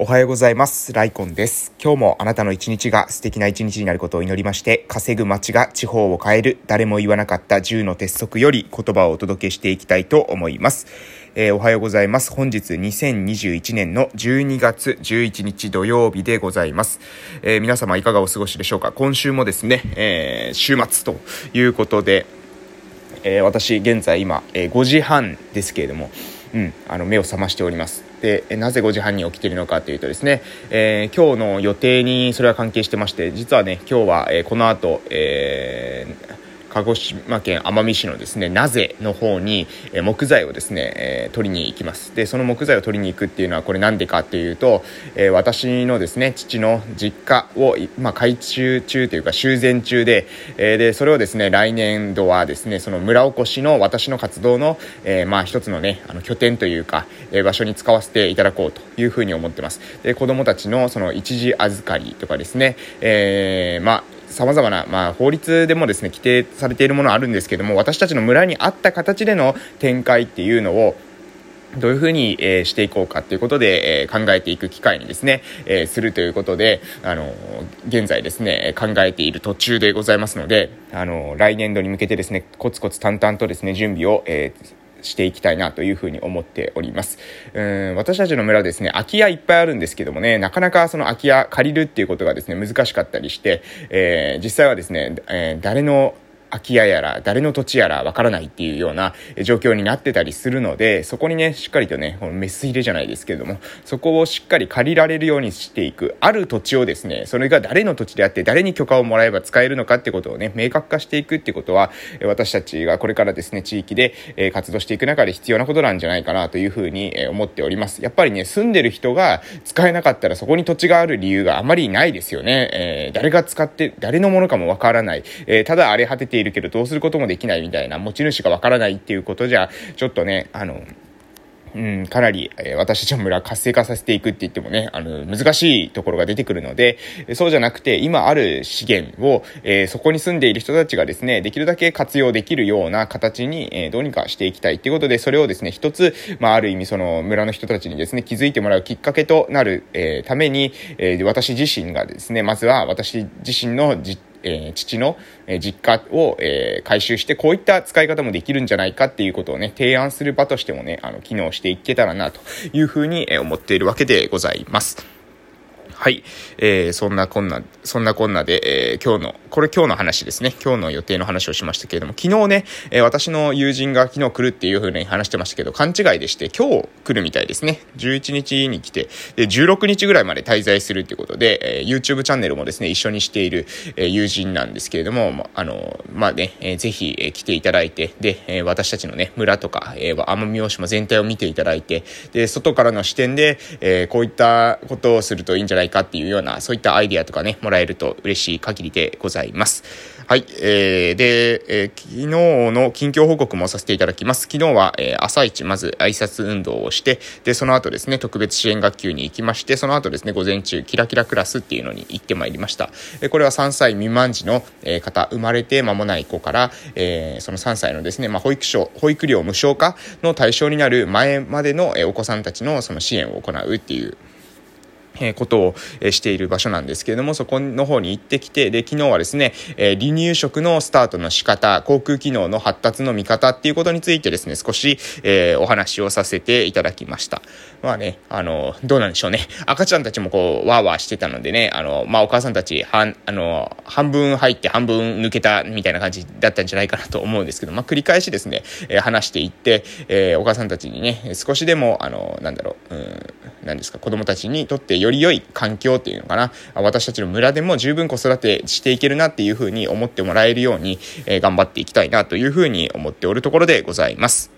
おはようございます。ライコンです。今日もあなたの一日が素敵な一日になることを祈りまして、稼ぐ街が地方を変える、誰も言わなかった10の鉄則より言葉をお届けしていきたいと思います。えー、おはようございます。本日2021年の12月11日土曜日でございます。えー、皆様いかがお過ごしでしょうか？今週もですね、えー、週末ということで、え私現在今、え5時半ですけれども、うん、あの目を覚ましております。で、なぜ5時半に起きているのかというとですね、えー、今日の予定にそれは関係してまして、実はね、今日は、えー、この後、えー鹿児島県奄美市のですね、なぜの方に、え木材をですね、え、取りに行きます。で、その木材を取りに行くっていうのはこれなんでかっていうと、え、私のですね、父の実家を、まあ、改修中というか修繕中で、え、で、それをですね、来年度はですね、その村おこしの私の活動の、えまあ、一つのね、あの拠点というか、え場所に使わせていただこうというふうに思ってます。で、子供たちのその一時預かりとかですね、えまあ、様々な、まあ、法律でもですね、規定されているものはあるんですけども、私たちの村に合った形での展開っていうのを、どういうふうに、えー、していこうかということで、えー、考えていく機会にですね、えー、するということで、あの現在ですね、考えている途中でございますので、あの来年度に向けてですね、コツコツ淡々とですね、準備を、えーしていきたいなというふうに思っております。うん私たちの村ですね、空き家いっぱいあるんですけどもね、なかなかその空き家借りるっていうことがですね、難しかったりして、えー、実際はですね、えー、誰の空き家やら誰の土地やらわからないっていうような状況になってたりするのでそこにねしっかりとねこのメス入れじゃないですけれどもそこをしっかり借りられるようにしていくある土地をですねそれが誰の土地であって誰に許可をもらえば使えるのかってことをね明確化していくってことは私たちがこれからですね地域で活動していく中で必要なことなんじゃないかなというふうに思っております。やっぱりね住んでる人が使えなかったらそこに土地がある理由があまりないですよね、えー、誰が使って誰のものかもわからない、えー、ただ荒れ果てているけどどうすることもできないみたいな持ち主がわからないっていうことじゃちょっとねあのうん、かなり、えー、私たちの村活性化させていくって言ってもね、あの、難しいところが出てくるので、そうじゃなくて、今ある資源を、えー、そこに住んでいる人たちがですね、できるだけ活用できるような形に、えー、どうにかしていきたいっていうことで、それをですね、一つ、まあ、ある意味その村の人たちにですね、気づいてもらうきっかけとなる、えために、え私自身がですね、まずは私自身の実えー、父の、実家を、えー、回収して、こういった使い方もできるんじゃないかっていうことをね、提案する場としてもね、あの、機能していけたらな、というふうに、思っているわけでございます。はい。えー、そんなこんな、そんなこんなで、えー、今日の、これ今日の話ですね。今日の予定の話をしましたけれども、昨日ね、えー、私の友人が昨日来るっていう風に話してましたけど、勘違いでして、今日来るみたいですね。11日に来て、で、16日ぐらいまで滞在するっていうことで、えー、YouTube チャンネルもですね、一緒にしている、えー、友人なんですけれども、あの、まあね、えー、ぜひ、えー、来ていただいて、で、えー、私たちのね、村とか、えー、奄美大島全体を見ていただいて、で、外からの視点で、えー、こういったことをするといいんじゃないかっていうような、そういったアイディアとかね、もらえると嬉しい限りでございます。はい。えー、で、えー、昨日の近況報告もさせていただきます。昨日は、えー、朝一、まず挨拶運動をして、で、その後ですね、特別支援学級に行きまして、その後ですね、午前中、キラキラクラスっていうのに行ってまいりました。えこれは3歳未満児の、え方、生まれて間もない子から、えー、その3歳のですね、まあ、保育所、保育料無償化の対象になる前までの、えお子さんたちのその支援を行うっていう、えことを、している場所なんですけれども、そこの方に行ってきて、で、昨日はですね、え離乳食のスタートの仕方、航空機能の発達の見方っていうことについてですね、少し、えお話をさせていただきました。まあね、あの、どうなんでしょうね。赤ちゃんたちもこう、わーわーしてたのでね、あの、まあお母さんたち、半、あの、半分入って半分抜けたみたいな感じだったんじゃないかなと思うんですけど、まあ繰り返しですね、え話していって、えお母さんたちにね、少しでも、あの、なんだろう、うん、何ですか、子供たちにとってより良い環境というのかな、私たちの村でも十分子育てしていけるなっていうふうに思ってもらえるように、え頑張っていきたいなというふうに思っておるところでございます。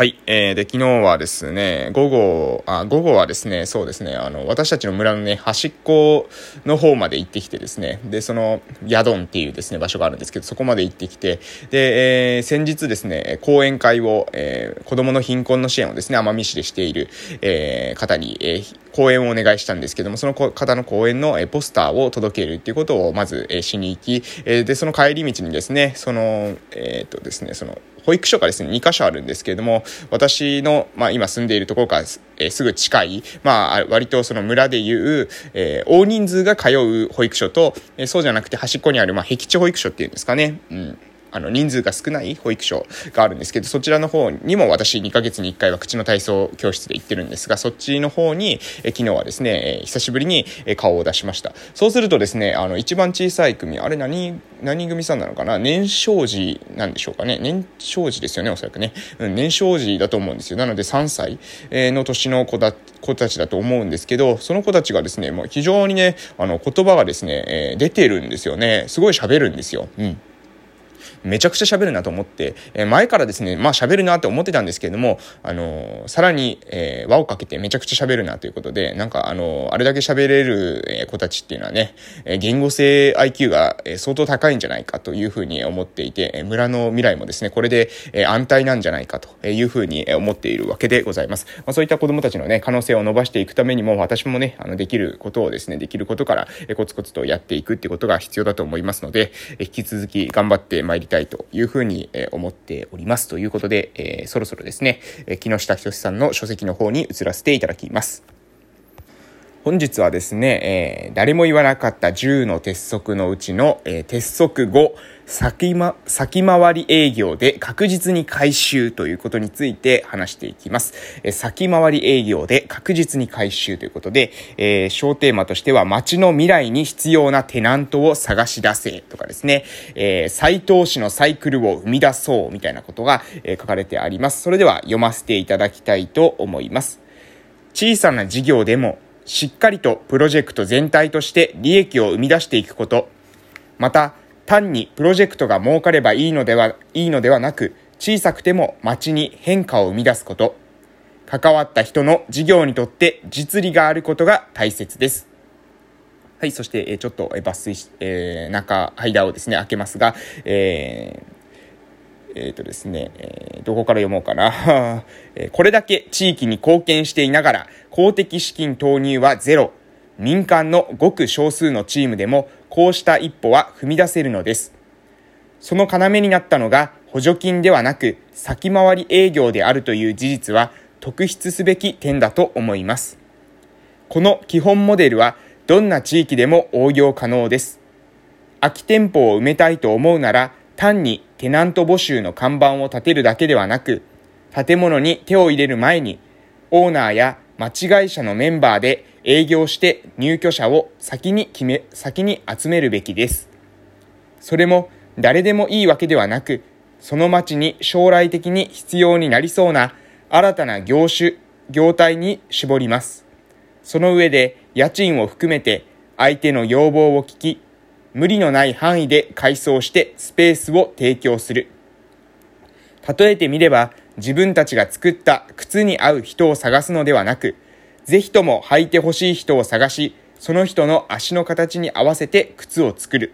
はい。えー、で、昨日はですね、午後、あ、午後はですね、そうですね、あの、私たちの村のね、端っこの方まで行ってきてですね、で、その、ヤドンっていうですね、場所があるんですけど、そこまで行ってきて、で、えー、先日ですね、講演会を、えー、子供の貧困の支援をですね、奄美市でしている、えー、方に、えー、講演をお願いしたんですけども、その方の講演の、えー、ポスターを届けるっていうことをまず、えー、しに行き、えー、で、その帰り道にですね、その、えー、っとですね、その、保育所がですね、2カ所あるんですけれども、私の、まあ、今住んでいるところから、えー、すぐ近い、まあ、割とその村でいう、えー、大人数が通う保育所と、えー、そうじゃなくて端っこにある、まあ、僻地保育所っていうんですかね。うん。あの、人数が少ない保育所があるんですけど、そちらの方にも私2ヶ月に1回は口の体操教室で行ってるんですが、そっちの方に、え昨日はですね、え久しぶりに顔を出しました。そうするとですね、あの、一番小さい組、あれ何、何組さんなのかな？年少児なんでしょうかね？年少児ですよね、おそらくね。うん、年少児だと思うんですよ。なので3歳の年の子だ、子たちだと思うんですけど、その子たちがですね、もう非常にね、あの、言葉がですね、え、出てるんですよね。すごい喋るんですよ。うん。めちゃくちゃ喋るなと思って、えー、前からですね、まあ喋るなって思ってたんですけれども、あのー、さらに、えー、輪をかけてめちゃくちゃ喋るなということで、なんかあのー、あれだけ喋れる、子たちっていうのはね、え言語性 IQ が、相当高いんじゃないかというふうに思っていて、え村の未来もですね、これで、え安泰なんじゃないかというふうに思っているわけでございます。まあ、そういった子供たちのね、可能性を伸ばしていくためにも、私もね、あの、できることをですね、できることから、えコツコツとやっていくっていうことが必要だと思いますので、え引き続き頑張ってまいりたいというふうに思っております。ということで、えー、そろそろですね、木下仁さんの書籍の方に移らせていただきます。本日はですね、えー、誰も言わなかった10の鉄則のうちの、えー、鉄則5、先ま、先回り営業で確実に回収ということについて話していきます。えー、先回り営業で確実に回収ということで、えー、小テーマとしては街の未来に必要なテナントを探し出せとかですね、えー、再投資のサイクルを生み出そうみたいなことが、えー、書かれてあります。それでは読ませていただきたいと思います。小さな事業でもしっかりとプロジェクト全体として利益を生み出していくこと、また単にプロジェクトが儲かればいいのでは、いいのではなく、小さくても街に変化を生み出すこと、関わった人の事業にとって実利があることが大切です。はい、そして、えちょっと抜粋し、えー、中、間をですね、開けますが、えーえっ、ー、とですね、えー、どこから読もうかな。えこれだけ地域に貢献していながら、公的資金投入はゼロ。民間のごく少数のチームでも、こうした一歩は踏み出せるのです。その要になったのが、補助金ではなく、先回り営業であるという事実は、特筆すべき点だと思います。この基本モデルは、どんな地域でも応用可能です。空き店舗を埋めたいと思うなら、単にテナント募集の看板を立てるだけではなく、建物に手を入れる前に、オーナーや間違い者のメンバーで営業して入居者を先に決め、先に集めるべきです。それも誰でもいいわけではなく、その町に将来的に必要になりそうな新たな業種、業態に絞ります。その上で家賃を含めて相手の要望を聞き、無理のない範囲で改装してスペースを提供する。例えてみれば、自分たちが作った靴に合う人を探すのではなく、ぜひとも履いてほしい人を探し、その人の足の形に合わせて靴を作る。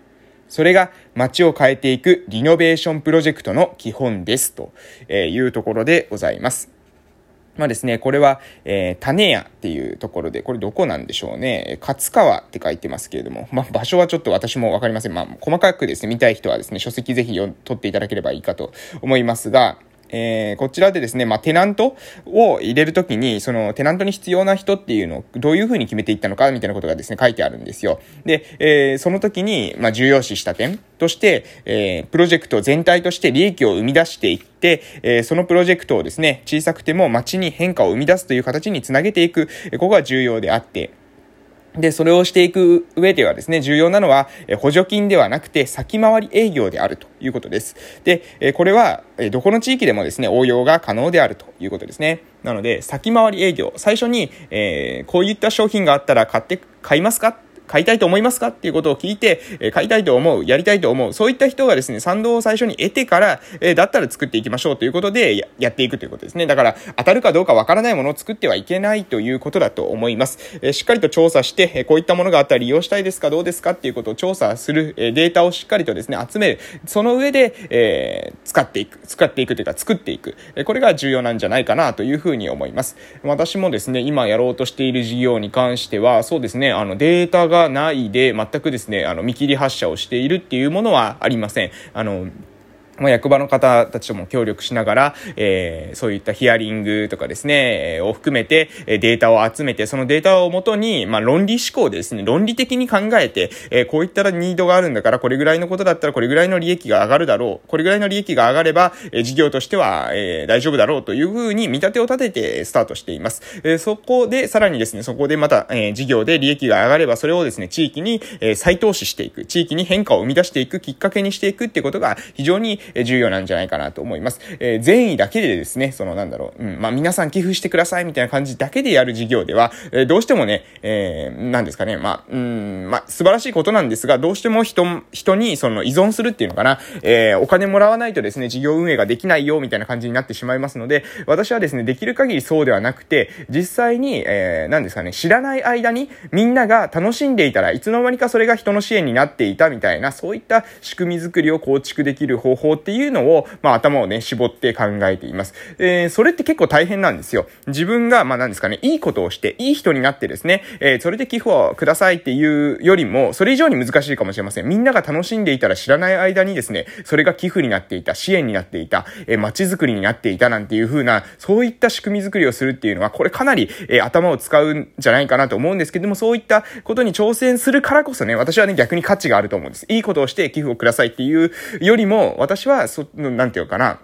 それが街を変えていくリノベーションプロジェクトの基本です。というところでございます。まあですね、これは、えー、種屋っていうところで、これどこなんでしょうね。勝川って書いてますけれども、まあ場所はちょっと私もわかりません。まあ細かくですね、見たい人はですね、書籍ぜひ取っていただければいいかと思いますが、えー、こちらでですね、まあ、テナントを入れるときに、その、テナントに必要な人っていうのをどういうふうに決めていったのか、みたいなことがですね、書いてあるんですよ。で、えー、その時に、まあ、重要視した点として、えー、プロジェクト全体として利益を生み出していって、えー、そのプロジェクトをですね、小さくても街に変化を生み出すという形につなげていく、ここが重要であって、で、それをしていく上ではですね、重要なのは、補助金ではなくて先回り営業であるということです。で、これは、どこの地域でもですね、応用が可能であるということですね。なので、先回り営業、最初に、えー、こういった商品があったら買って、買いますか買いたいと思いますか？っていうことを聞いて、え買いたいと思う、やりたいと思う、そういった人がですね、賛同を最初に得てから、えだったら作っていきましょうということでや、やっていくということですね。だから、当たるかどうかわからないものを作ってはいけないということだと思います。えしっかりと調査して、えこういったものがあったら利用したいですか、どうですか？っていうことを調査する、えデータをしっかりとですね、集める。その上で、えー、使っていく、使っていくというか、作っていく。えこれが重要なんじゃないかなというふうに思います。私もですね、今やろうとしている事業に関しては、そうですね、あの、データがないで、全くですね、あの、見切り発車をしているっていうものはありません。あの、まあ、役場の方たちとも協力しながら、えー、そういったヒアリングとかですね、えー、を含めて、えデータを集めて、そのデータをもとに、まあ、論理思考ですね、論理的に考えて、えー、こういったらニードがあるんだから、これぐらいのことだったらこれぐらいの利益が上がるだろう。これぐらいの利益が上がれば、えー、事業としては、えー、大丈夫だろうというふうに見立てを立ててスタートしています。えー、そこで、さらにですね、そこでまた、えー、事業で利益が上がれば、それをですね、地域に、えー、再投資していく、地域に変化を生み出していくきっかけにしていくってことが非常にえ重要なんじゃないかなと思います。えー、善意だけでですね、そのなんだろう、うん、まあ皆さん寄付してくださいみたいな感じだけでやる事業では、えー、どうしてもね、えー、なんですかね、まあ、うん、まあ素晴らしいことなんですが、どうしても人、人にその依存するっていうのかな、えー、お金もらわないとですね、事業運営ができないよみたいな感じになってしまいますので、私はですね、できる限りそうではなくて、実際に、えー、なんですかね、知らない間にみんなが楽しんでいたらいつの間にかそれが人の支援になっていたみたいな、そういった仕組み作りを構築できる方法っていうのを、まあ頭をね、絞って考えています。えー、それって結構大変なんですよ。自分が、まあ何ですかね、いいことをして、いい人になってですね、えー、それで寄付をくださいっていうよりも、それ以上に難しいかもしれません。みんなが楽しんでいたら知らない間にですね、それが寄付になっていた、支援になっていた、えー、街づくりになっていたなんていう風な、そういった仕組み作りをするっていうのは、これかなり、えー、頭を使うんじゃないかなと思うんですけども、そういったことに挑戦するからこそね、私はね、逆に価値があると思うんです。いいことをして寄付をくださいっていうよりも、私は、そ、なんていうかな、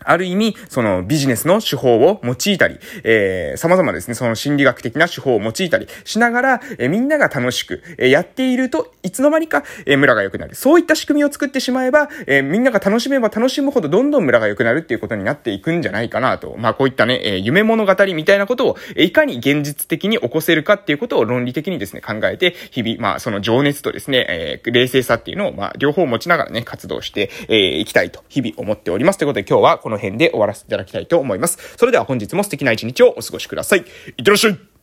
ある意味、そのビジネスの手法を用いたり、えー、様々ですね、その心理学的な手法を用いたりしながら、えー、みんなが楽しく、えー、やっていると、いつの間にか、えー、村が良くなる。そういった仕組みを作ってしまえば、えー、みんなが楽しめば楽しむほどどんどん村が良くなるっていうことになっていくんじゃないかなと。まあ、こういったね、えー、夢物語みたいなことを、えー、いかに現実的に起こせるかっていうことを論理的にですね、考えて、日々、まあ、その情熱とですね、えー、冷静さっていうのを、まあ、両方持ちながらね、活動して、えー、いきたいと、日々思っております。ということで今日はこの辺で終わらせていただきたいと思います。それでは本日も素敵な一日をお過ごしください。いってらっしゃい